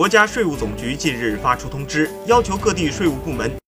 国家税务总局近日发出通知要求各地税务部门